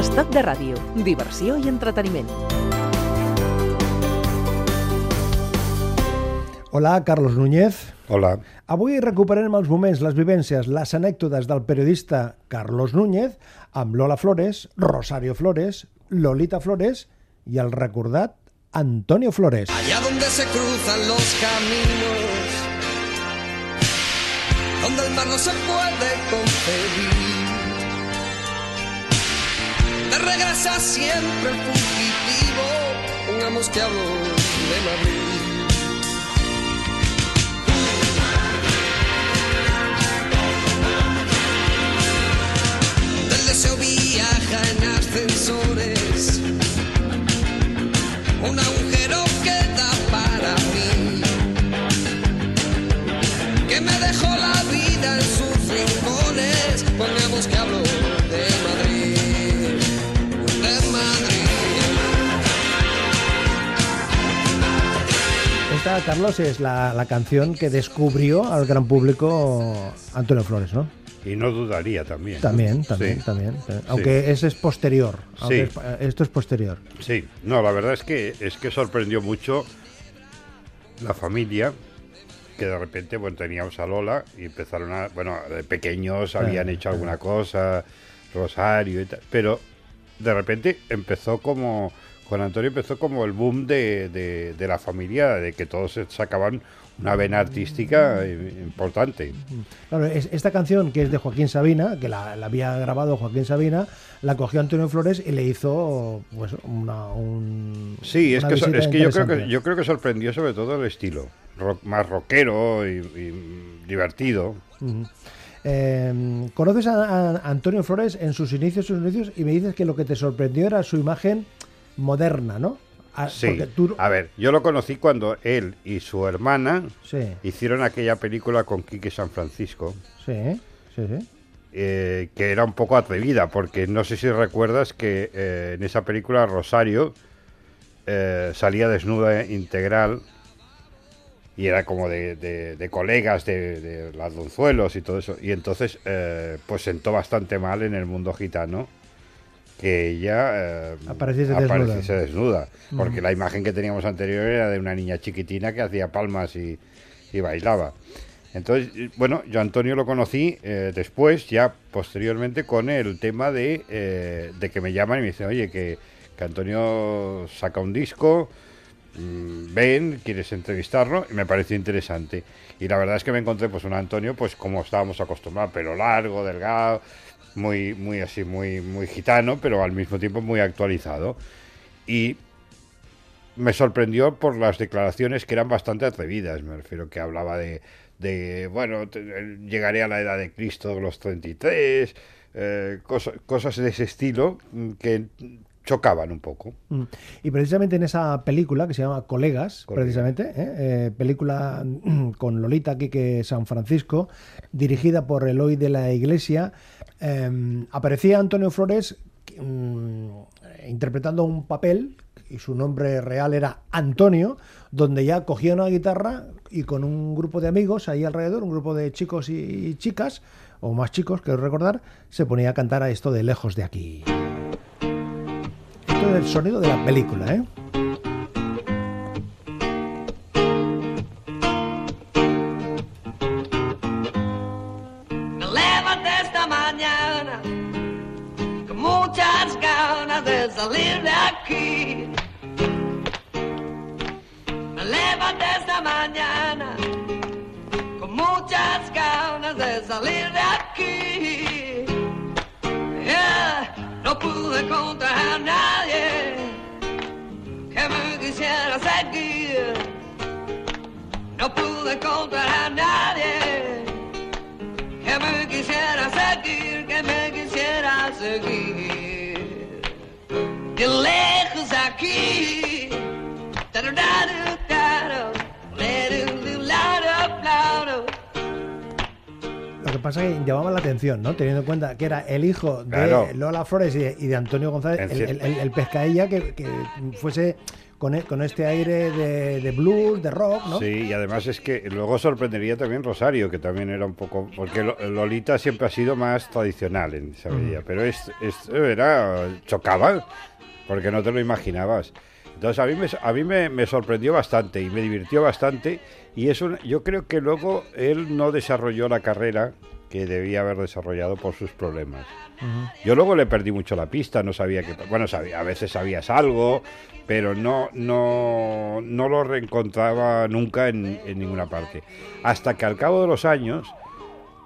Estoc de ràdio, diversió i entreteniment. Hola, Carlos Núñez. Hola. Avui recuperarem els moments, les vivències, les anècdotes del periodista Carlos Núñez amb Lola Flores, Rosario Flores, Lolita Flores i el recordat Antonio Flores. Allá donde se cruzan los caminos, donde el mar no se puede concebir. Regresa siempre el fugitivo, pongamos que de Madrid. Carlos, es la, la canción que descubrió al gran público Antonio Flores, ¿no? Y no dudaría también. También, también, Sí. también. Aunque ese es posterior. Sí. es- esto es posterior. Sí, no, la verdad es que es que sorprendió mucho la familia que de repente bueno teníamos a Lola y empezaron a bueno de pequeños habían Claro, hecho alguna cosa Rosario y tal pero de repente empezó como con Antonio empezó como el boom de, de- de la familia de que todos se sacaban una vena artística eh, importante. Claro, es- esta canción que es de Joaquín Sabina, que la, la había grabado Joaquín Sabina, la cogió Antonio Flores y le hizo pues una un, Sí, es que, es que yo creo que yo creo que sorprendió sobre todo el estilo, rock- más rockero y, y divertido. Eh, Conoces a, a Antonio Flores en sus inicios, sus inicios, y me dices que lo que te sorprendió era su imagen moderna, ¿no? Ah, Sí. tú- A ver, yo lo conocí cuando él y su hermana sí, hicieron aquella película con Quique San Francisco, sí, sí, sí. eh, que era un poco atrevida, porque no sé si recuerdas que eh, en esa película Rosario eh, salía desnuda integral y era como de, de- de colegas de, de las donzuelos y todo eso. Y entonces, pues sentó bastante mal en el mundo gitano que ella eh, Apareciese desnuda. apareciese desnuda. Porque la imagen que teníamos anterior era de una niña chiquitina que hacía palmas y, y bailaba. Entonces, eh, bueno, yo Antonio lo conocí eh, después, ya posteriormente, con el tema de, eh, de que me llaman y me dicen, oye, que, que Antonio saca un disco, mm, ven, quieres entrevistarlo, y me pareció interesante. Y la verdad es que me encontré pues un Antonio, pues como estábamos acostumbrados, pelo largo, delgado, muy, muy así, muy, muy gitano, pero al mismo tiempo muy actualizado. Y me sorprendió por las declaraciones que eran bastante atrevidas. Me refiero que hablaba de, de bueno, te- llegaré a la edad de Cristo los 33, eh, cosa- cosas de ese estilo mm, que chocaban un poco. Mm. Y precisamente en esa película que se llama Colegas, Colegas. precisamente, ¿eh? Eh, película mm, con Lolita Quique San Francisco, dirigida por Eloy de la Iglesia, eh, aparecía Antonio Flores mm, interpretando un papel y su nombre real era Antonio, donde ya cogía una guitarra y con un grupo de amigos ahí alrededor, un grupo de chicos y chicas, o más chicos, quiero recordar, se ponía a cantar a esto de Lejos de aquí. Esto es el sonido de la película, ¿eh? Esta mañana con muchas ganas de salir de aquí. Me levanté esta mañana con muchas ganas de salir de aquí. Yeah, no pude encontrar a nadie que me quisiera seguir. No pude encontrar a nadie que me quisiera seguir, que me quisiera seguir. De lejos aquí. Lo que pasa es que llamaba la atención, ¿no? Teniendo en cuenta que era el hijo de Claro. Lola Flores y de, y de Antonio González, el, el, el- el pescaella que, que fuese con, e- con este aire de, de blues, de rock, ¿no? Sí, y además es que luego sorprendería también Rosario, que también era un poco. Porque Lo- Lolita siempre ha sido más tradicional en esa medida, pero es, esto era. chocaba, porque no te lo imaginabas. Entonces a mí, me, a mí me, me sorprendió bastante y me divirtió bastante. Y eso, yo creo que luego él no desarrolló la carrera que debía haber desarrollado por sus problemas. Yo luego le perdí mucho la pista, no sabía que... Bueno, sabía, a veces sabías algo, pero no, no, no lo reencontraba nunca en, en ninguna parte. Hasta que al cabo de los años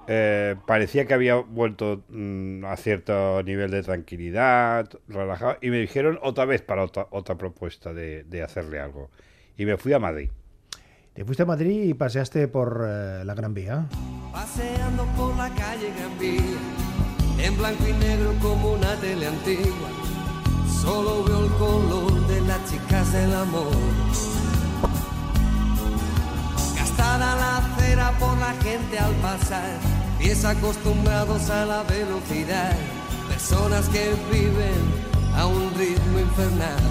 eh, parecía que había vuelto mm, a cierto nivel de tranquilidad, relajado, y me dijeron otra vez para otra, otra propuesta de, de hacerle algo. Y me fui a Madrid. Te fuiste a Madrid y paseaste por eh, la Gran Vía. Paseando por la calle Vía, en blanco y negro como una tele antigua. Solo veo el color de las chicas del amor. Gastada la acera por la gente al pasar, pies acostumbrados a la velocidad, personas que viven a un ritmo infernal.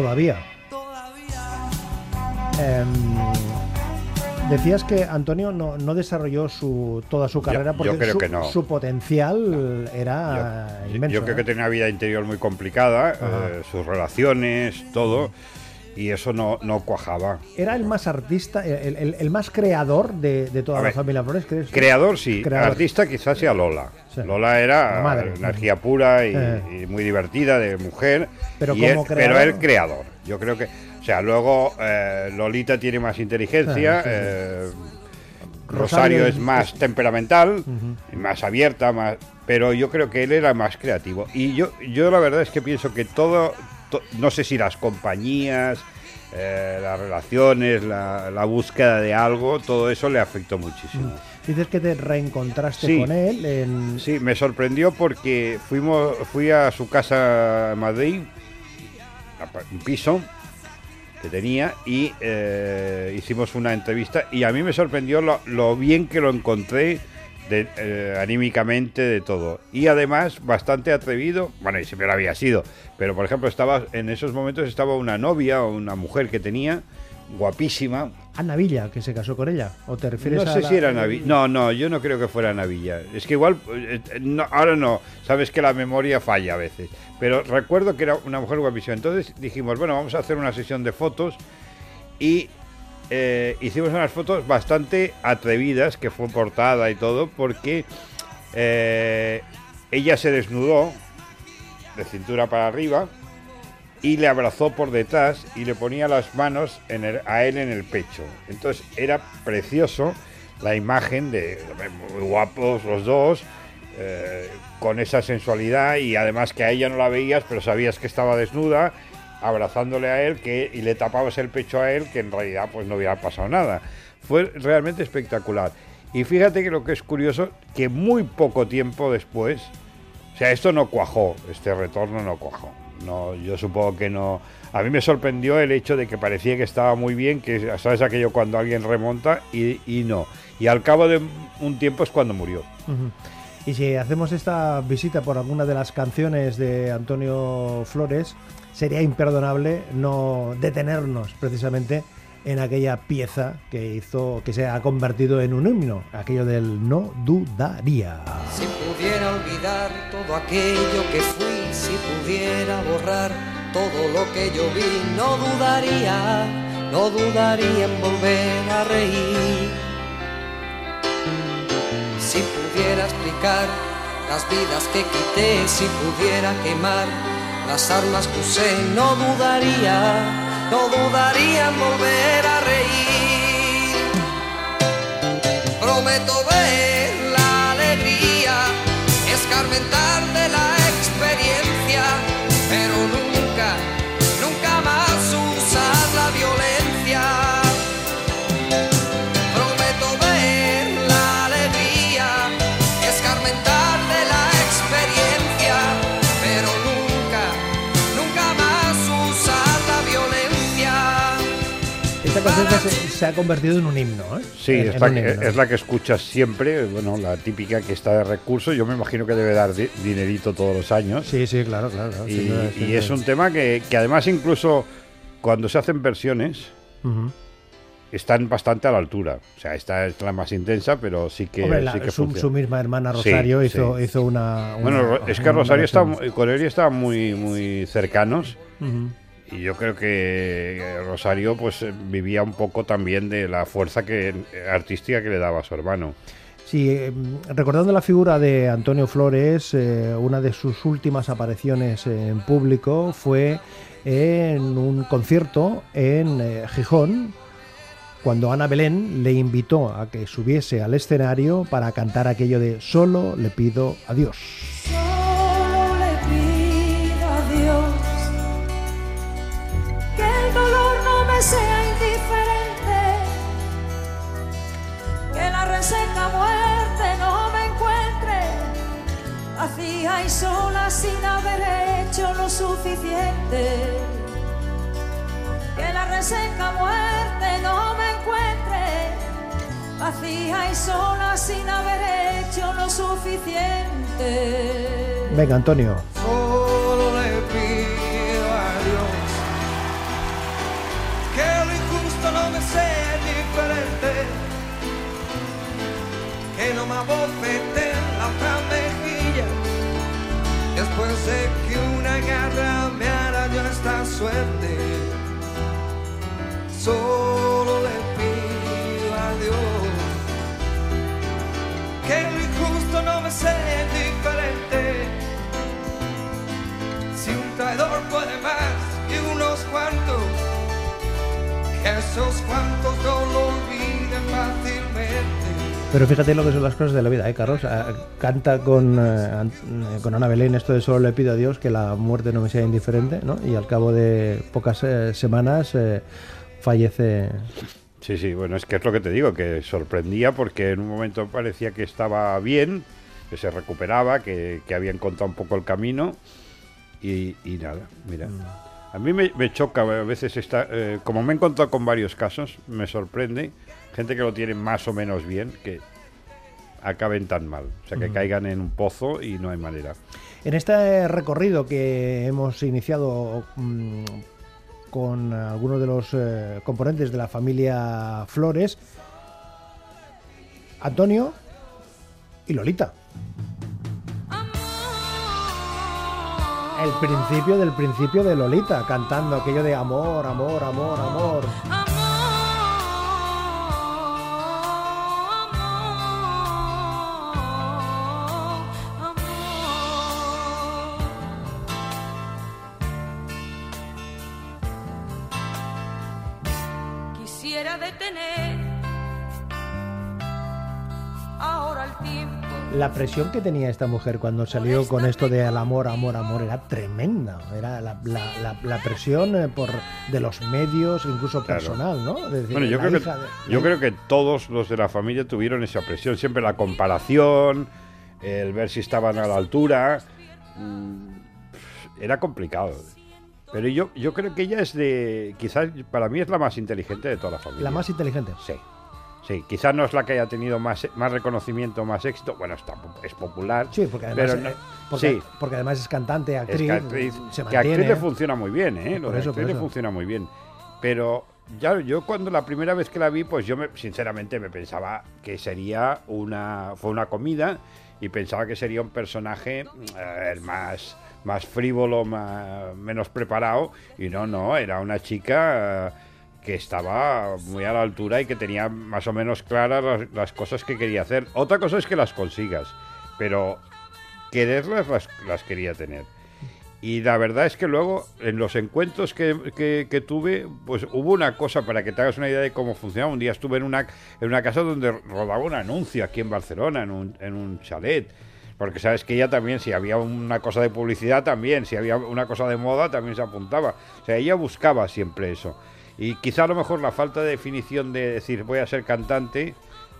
Todavía. Em, decías que Antonio no, no desarrolló su, toda su carrera yo porque creo su, que no. su potencial era Yo- inmenso. Yo creo ¿eh? que tenía una vida interior muy complicada, eh, sus relaciones, todo, y eso no, no cuajaba. Era el más artista, el, el- el más creador de, de toda A la ver, familia Flores. ¿crees? Creador sí, Creador. artista quizás sea Lola. Sí. Lola La era madre. energía pura y, Eh. y muy divertida de mujer, Pero y como él- creador- pero él creador. Yo creo que, o sea, luego eh, Lolita tiene más inteligencia. Sí, eh, Rosario Rosario es- más temperamental, más abierta, más, pero yo creo que él era más creativo. Y yo, yo la verdad es que pienso que todo, to- no sé si las compañías, eh, las relaciones, la, la búsqueda de algo, todo eso le afectó muchísimo. Dices que te reencontraste Sí. con él en... Sí, me sorprendió porque fuimos, fui a su casa en Madrid, a un piso que tenía, y eh, hicimos una entrevista. Y a mí me sorprendió lo, lo bien que lo encontré de, eh, anímicamente de todo. Y además bastante atrevido, bueno, y siempre lo había sido, pero por ejemplo, estaba en esos momentos estaba una novia o una mujer que tenía, guapísima, Ana Villa, que se casó con ella. ¿O te refieres no a sé la- si era Navilla. No, no, yo no creo que fuera Navilla. Es que igual, eh, no, ahora no, sabes que la memoria falla a veces. Pero recuerdo que era una mujer guapísima. Entonces dijimos, bueno, vamos a hacer una sesión de fotos y eh, hicimos unas fotos bastante atrevidas, que fue portada y todo, porque eh, ella se desnudó de cintura para arriba y le abrazó por detrás y le ponía las manos a él en el pecho. Entonces era precioso la imagen de muy guapos los dos, eh, con esa sensualidad y además que a ella no la veías, pero sabías que estaba desnuda, abrazándole a él que, y le tapabas el pecho a él, que en realidad pues no hubiera pasado nada. Fue realmente espectacular. Y fíjate que lo que es curioso, que muy poco tiempo después, o sea, esto no cuajó, este retorno no cuajó. No, yo supongo que no. A mí me sorprendió el hecho de que parecía que estaba muy bien, que sabes aquello cuando alguien remonta y, no. Y al cabo de un tiempo es cuando murió. Y si hacemos esta visita por alguna de las canciones de Antonio Flores, sería imperdonable no detenernos precisamente en aquella pieza que hizo, que se ha convertido en un himno, aquello del no dudaría. Si pudiera olvidar todo aquello que fui, si pudiera borrar todo lo que yo vi, no dudaría, no dudaría en volver a reír. Si pudiera explicar las vidas que quité, si pudiera quemar las armas que usé, no dudaría, no dudaría en volver a reír. Prometo ver que se, se ha convertido en un himno. ¿eh? Sí, En- es, la que, himno. es la que escuchas siempre, bueno, la típica que está de recurso. Yo me imagino que debe dar di- dinerito todos los años. Sí, sí, claro, claro. claro, y, es un tema que, que además incluso cuando se hacen versiones están bastante a la altura. O sea, esta es la más intensa, pero sí que, Hombre, la- sí que su, misma hermana Sí, Rosario hizo, sí. hizo una, Bueno, una- es que Rosario está, con él estaban muy, muy cercanos. Ujú. Y yo creo que eh, Rosario pues eh, vivía un poco también de la fuerza que, eh, artística que le daba a su hermano. Sí, recordando la figura de Antonio Flores, una de sus últimas apariciones en público fue en un concierto en Gijón, cuando Ana Belén le invitó a que subiese al escenario para cantar aquello de Solo le pido a Que la reseca muerte no me encuentre vacía y sola sin haber hecho lo suficiente. Venga, Antonio. Solo le pido a Dios que lo injusto no me sea diferente, que no me abofete la otra mejilla después de que suerte. Solo le pido a Dios que lo injusto no me sea indiferente. Si un traidor puede más que unos cuantos, que esos cuantos no lo olviden fácilmente. Pero fíjate lo que son las cosas de la vida, ¿eh, Carlos? Ah, Canta con, eh, eh, con Ana Belén esto de solo le pido a Dios que la muerte no me sea indiferente, ¿no? Y al cabo de pocas eh, semanas eh, fallece. Sí, sí, bueno, es que es lo que te digo, que sorprendía porque en un momento parecía que estaba bien, que se recuperaba, que, que había encontrado un poco el camino y, y nada, mira. A mí me, me choca a veces, esta, eh, como me he encontrado con varios casos, me sorprende gente que lo tiene más o menos bien, que acaben tan mal, o sea, que caigan en un pozo y no hay manera. En este recorrido que hemos iniciado mm, con algunos de los eh, componentes de la familia Flores, Antonio y Lolita. El principio del principio de Lolita, cantando aquello de amor, amor, amor, amor. Presión que tenía esta mujer cuando salió con esto de al amor, amor, amor era tremenda. Era la, la- la- la presión eh, por de los medios, incluso Claro. personal, ¿no? Decir, Bueno, yo creo, que, de- yo creo que todos los de la familia tuvieron esa presión, siempre la comparación, el ver si estaban a la altura. mm, Era complicado. Pero yo, yo creo que ella es de. Quizás para mí es la más inteligente de toda la familia. la más inteligente. Sí. Sí, quizás no es la que haya tenido más, más reconocimiento, más éxito. Bueno, está, es popular. Sí, porque además, pero no- eh, porque, sí. porque además es cantante, Es actriz, que actriz, se que actriz le funciona muy bien, ¿eh? Lo Por eso, actriz por le funciona muy bien. Pero ya yo cuando la primera vez que la vi, pues yo me, sinceramente me pensaba que sería una fue una comida y pensaba que sería un personaje eh, más más frívolo, más, menos preparado y no, no, era una chica eh, que estaba muy a la altura y que tenía más o menos claras las, cosas que quería hacer. Otra cosa es que las consigas, pero quererlas las, quería tener. Y la verdad es que luego, en los encuentros que, que- que tuve, pues hubo una cosa, para que te hagas una idea de cómo funcionaba. Un día estuve en una, en una casa donde rodaba un anuncio aquí en Barcelona, en un, en un chalet. Porque sabes que ella también, si había una cosa de publicidad, también, si había una cosa de moda, también se apuntaba. O sea, ella buscaba siempre eso. Y quizá a lo mejor la falta de definición de decir voy a ser cantante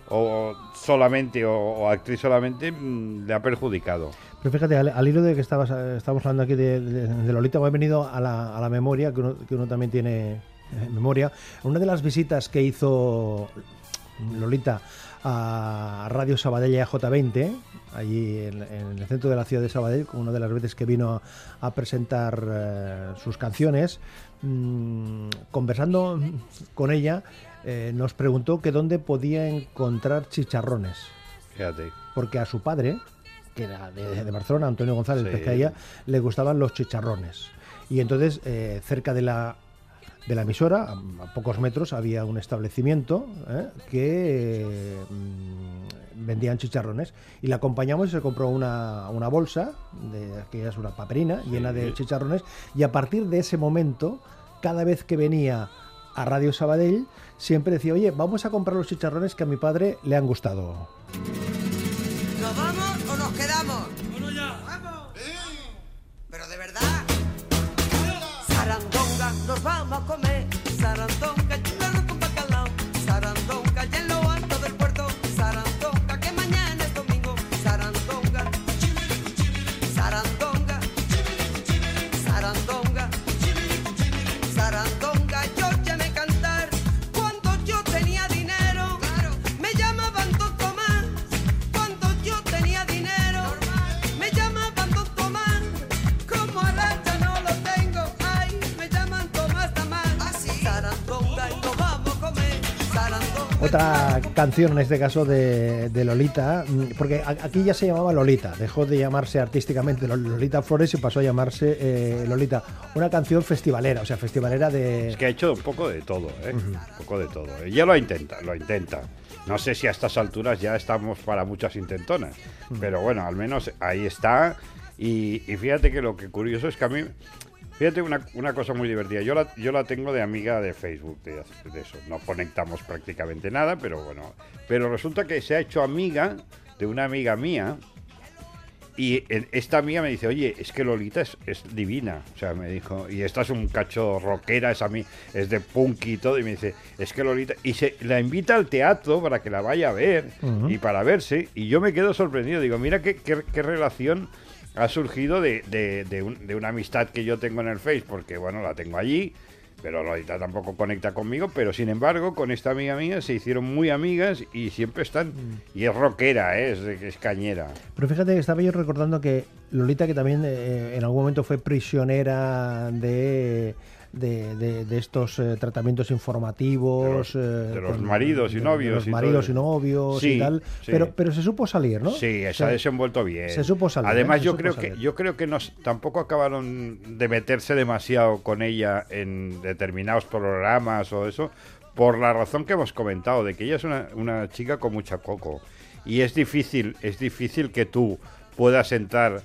o solamente o, actriz solamente mm, le ha perjudicado. Pero fíjate, al, al hilo de que estabas, eh, estamos hablando aquí de, Lolita, me ha venido a la, a la memoria que uno, que uno también tiene en memoria, una de las visitas que hizo Lolita a Radio Sabadell y a J20, allí en, el centro de la ciudad de Sabadell, una de las veces que vino a, a presentar eh, sus canciones, mm, conversando con ella, eh, nos preguntó que dónde podía encontrar chicharrones Fíjate. porque a su padre, que era de, de Barcelona, Antonio González Sí. Pescaía, le gustaban los chicharrones. Y entonces, eh, cerca de la, de la emisora, a, a pocos metros, había un establecimiento eh, que mm, vendían chicharrones. Y la acompañamos y se compró una, una bolsa, de, que es una paperina, llena de Sí. chicharrones. Y a partir de ese momento, cada vez que venía a Radio Sabadell, siempre decía, oye, vamos a comprar los chicharrones que a mi padre le han gustado. ¿Nos vamos o nos quedamos? ¡Bueno ya! ¡Vamos! ¿Pero de verdad? Sarandonga, nos vamos a comer. Sarandonga, canción, en este caso de, de Lolita, mm, porque aquí ya se llamaba Lolita, dejó de llamarse artísticamente Lol- Lolita Flores y pasó a llamarse eh, Lolita. Una canción festivalera, o sea, festivalera de... Es que ha hecho un poco de todo, ¿eh? Un poco de todo. Ella lo intenta, lo intenta. No sé si a estas alturas ya estamos para muchas intentonas, pero bueno, al menos ahí está. Y, y fíjate que lo que curioso es que a mí, fíjate una, una cosa muy divertida. Yo la, yo la tengo de amiga de Facebook, de, de eso. No conectamos prácticamente nada, pero bueno. Pero resulta que se ha hecho amiga de una amiga mía. Y esta amiga me dice, oye, es que Lolita es, es divina. O sea, me dijo, y esta es un cacho rockera, es a mí, es de punk y todo. Y me dice, es que Lolita. Y se la invita al teatro para que la vaya a ver y para verse. Y yo me quedo sorprendido. Digo, mira qué, qué- qué relación ha surgido de, de- de un- de una amistad que yo tengo en el Face, porque bueno, la tengo allí. Pero Lolita tampoco conecta conmigo, pero sin embargo, con esta amiga mía se hicieron muy amigas y siempre están. Y es rockera, ¿eh? es, es cañera. Pero fíjate que estaba yo recordando que Lolita, que también eh, en algún momento fue prisionera de... De, de- de estos eh, tratamientos informativos De los- eh, de los maridos y de- de novios los y maridos todo. y novios Sí, y tal sí. pero pero se supo salir no Sí, O se ha desenvuelto bien. se supo salir, Además, ¿eh? Yo creo salir. que yo creo que nos, tampoco acabaron de meterse demasiado con ella en determinados programas o eso, por la razón que hemos comentado, de que ella es una, una chica con mucha coco. Y es difícil, es difícil que tú puedas entrar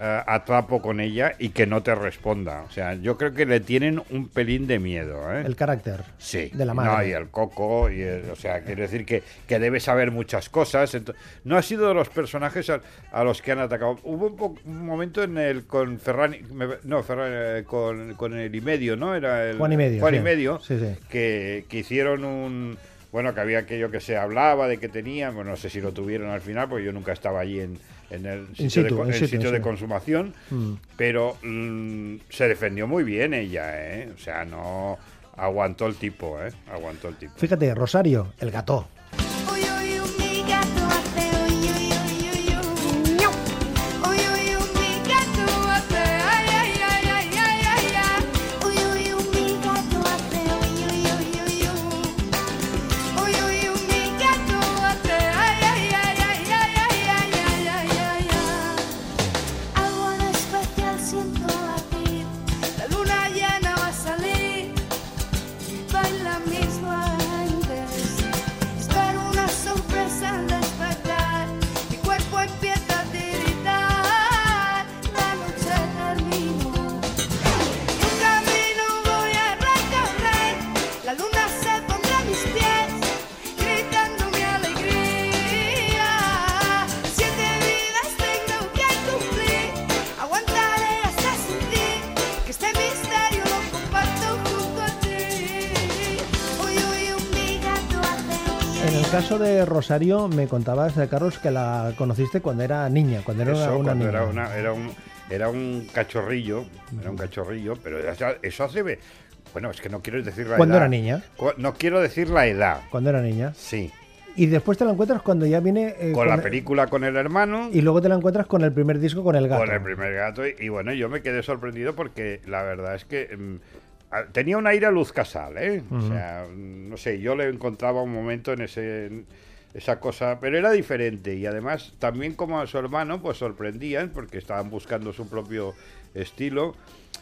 eh, a trapo con ella y que no te responda. O sea, yo creo que le tienen un pelín de miedo. ¿eh? el carácter Sí, de la no, madre y el coco, y el- o sea, quiero decir que, que debe saber muchas cosas. ento- no ha sido de los personajes a, a los que han atacado. Hubo un, po- un momento en el con Ferrani, me- no, Ferrani, eh, con, con el y medio, ¿no? Era el Juan y medio, Juan y sí. medio, Sí, sí. Que, que hicieron un bueno, que había aquello que se hablaba de que tenían, bueno, no sé si lo tuvieron al final, porque yo nunca estaba allí en, en el sitio, de, situ, co- in en el situ, sitio de sí. consumación, Mm. pero mm, se defendió muy bien ella, ¿eh? O sea, no aguantó el tipo, ¿eh? Aguantó el tipo. fíjate Rosario el gato caso de Rosario me contabas eh, Carlos que la conociste cuando era niña cuando era una, Eso, una cuando niña era, una- era un era un cachorrillo, era un cachorrillo, pero eso, hace Bueno, es que no quiero decir la Cuando edad. era niña. No quiero decir la edad. Cuando era niña. Sí. Y después te la encuentras cuando ya viene. eh, Con la el- película con el hermano. Y luego te la encuentras con el primer disco con el gato. Con el primer gato. Y, y bueno, yo me quedé sorprendido porque la verdad es que mm, tenía un aire a Luz Casal, ¿eh? O sea, mm, no sé, yo le encontraba un momento en ese en esa cosa, pero era diferente y además también como a su hermano pues sorprendían porque estaban buscando su propio estilo.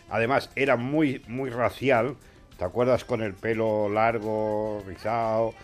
Además era muy muy racial, ¿te acuerdas con el pelo largo, rizado?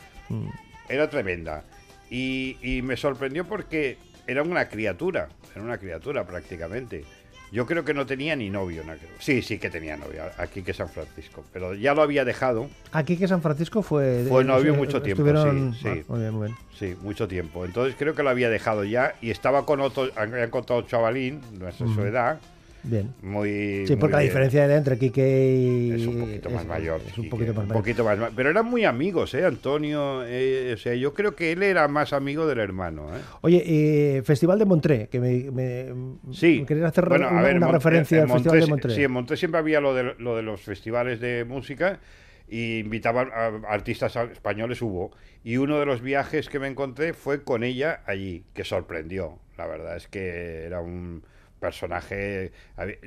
era tremenda. Y, y me sorprendió porque era una criatura, era una criatura prácticamente. Yo creo que no tenía ni novio. ¿no? Sí, sí que tenía novio, aquí que San Francisco, pero ya lo había dejado, Aquí que San Francisco fue. Fue novio eh, mucho tiempo, estuvieron- sí, sí. Ah, muy bien, muy bien. sí, mucho tiempo. Entonces creo que lo había dejado ya y estaba con otro, había encontrado un chavalín, no es de su edad, Bien. muy... Sí, muy porque la diferencia de entre Quique y. Es un poquito más es- mayor. Es un poquito más un mayor. poquito más ma- Pero eran muy amigos, ¿eh? Antonio. eh, o sea, yo creo que él era más amigo del hermano, ¿eh? Oye, eh, Festival de Montré, que me, me, Sí. me querías hacer Bueno, a una, ver, una Mon- referencia en al Festival de Montré. Sí, en Montré siempre había lo de, lo de los festivales de música y invitaban a artistas españoles, hubo. Y uno de los viajes que me encontré fue con ella allí, que sorprendió. La verdad es que era un personaje...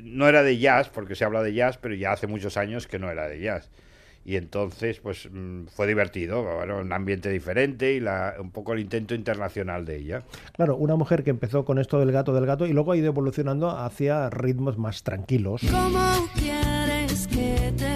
No era de jazz, porque se habla de jazz, pero ya hace muchos años que no era de jazz. Y entonces, pues mm, fue divertido, bueno, un ambiente diferente y la, un poco el intento internacional de ella. Claro, una mujer que empezó con esto del gato del gato y luego ha ido evolucionando hacia ritmos más tranquilos. ¿Cómo quieres que te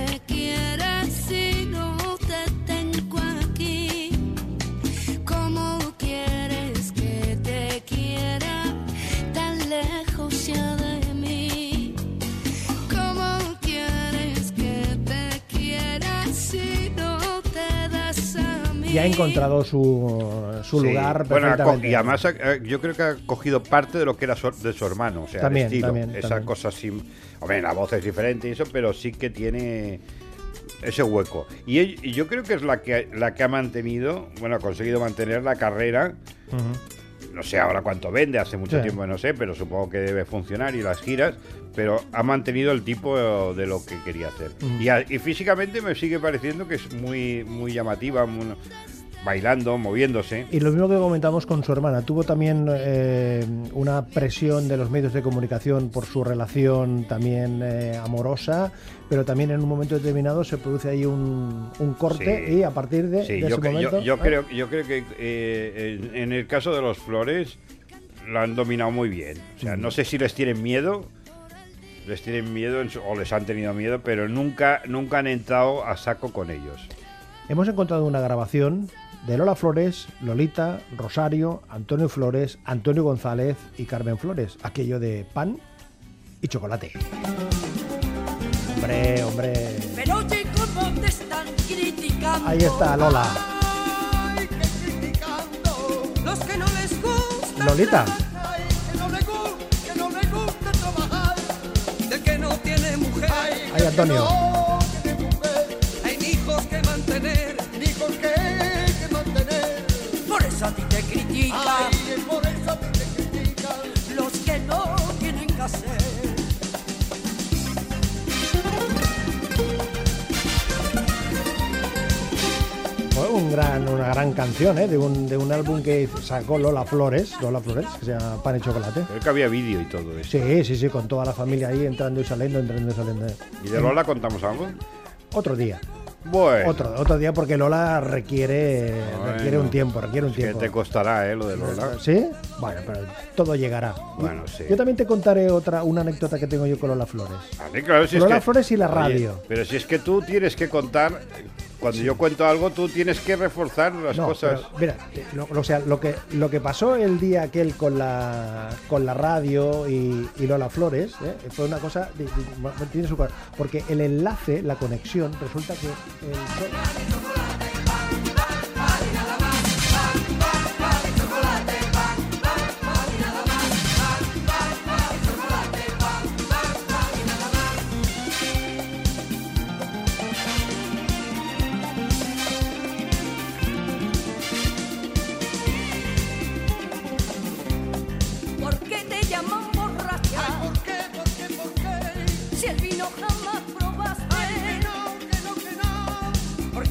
ha encontrado su, su Sí. lugar Bueno, perfectamente. y además ha- yo creo que ha cogido parte de lo que era de su hermano, o sea, También, el estilo, también, esa también. cosa así. Hombre, la voz es diferente y eso, pero sí que tiene ese hueco. Y, yo creo que es la que la que ha mantenido, bueno, ha conseguido mantener la carrera. No sé ahora cuánto vende, hace mucho Sí. tiempo no sé, pero supongo que debe funcionar y las giras, pero ha mantenido el tipo de lo que quería hacer. Y, a- y físicamente me sigue pareciendo que es muy muy llamativa, muy- bailando, moviéndose. Y lo mismo que comentamos con su hermana, tuvo también eh, una presión de los medios de comunicación por su relación también eh, amorosa, pero también en un momento determinado se produce ahí un, un corte Sí. y a partir de, Sí, de yo, ese yo- momento... yo ah, creo, yo creo que eh, en, en el caso de los Flores lo han dominado muy bien. O sea, no sé si les tienen miedo, les tienen miedo o les han tenido miedo, pero nunca, nunca han entrado a saco con ellos. Hemos encontrado una grabación de Lola Flores, Lolita, Rosario, Antonio Flores, Antonio González y Carmen Flores, aquello de pan y chocolate. Hombre, hombre. Pero oye, ¿cómo te están criticando? Ahí está Lola. Ay, que criticando los que no les gusta Lolita. trabajar, que no les gusta, que no les gusta trabajar. de que no tiene mujer, Ay, Ahí, Antonio. Gran, una gran canción ¿eh? de, un, de un álbum que sacó Lola Flores, Lola Flores, que se llama Pan y Chocolate. Creo que había vídeo y todo eso. Sí, sí, sí, con toda la familia ahí entrando y saliendo, entrando y saliendo. ¿Y de Lola contamos algo? Otro día, Bueno, otro, otro día porque Lola requiere, Bueno. requiere un tiempo, requiere un que tiempo. te costará, ¿eh? Lo de Lola. ¿Sí? Bueno, pero todo llegará. Bueno, sí. Yo también te contaré otra, una anécdota que tengo yo con Lola Flores. Vale, claro, si es Lola que- Flores y la Oye, radio. pero si es que tú tienes que contar, cuando yo cuento algo, tú tienes que reforzar las No, cosas. pero, mira, lo, o sea, lo que lo que pasó el día aquel con la con la radio y, y Lola Flores ¿eh? fue una cosa de- de- tiene su porque el enlace, la conexión, resulta que el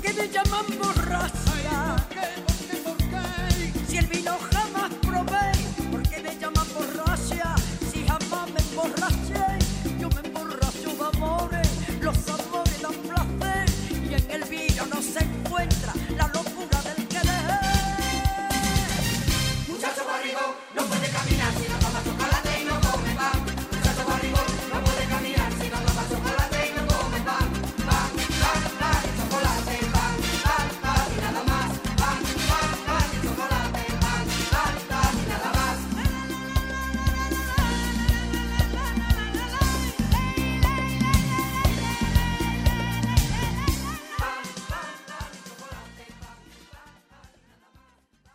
que me llaman borracha.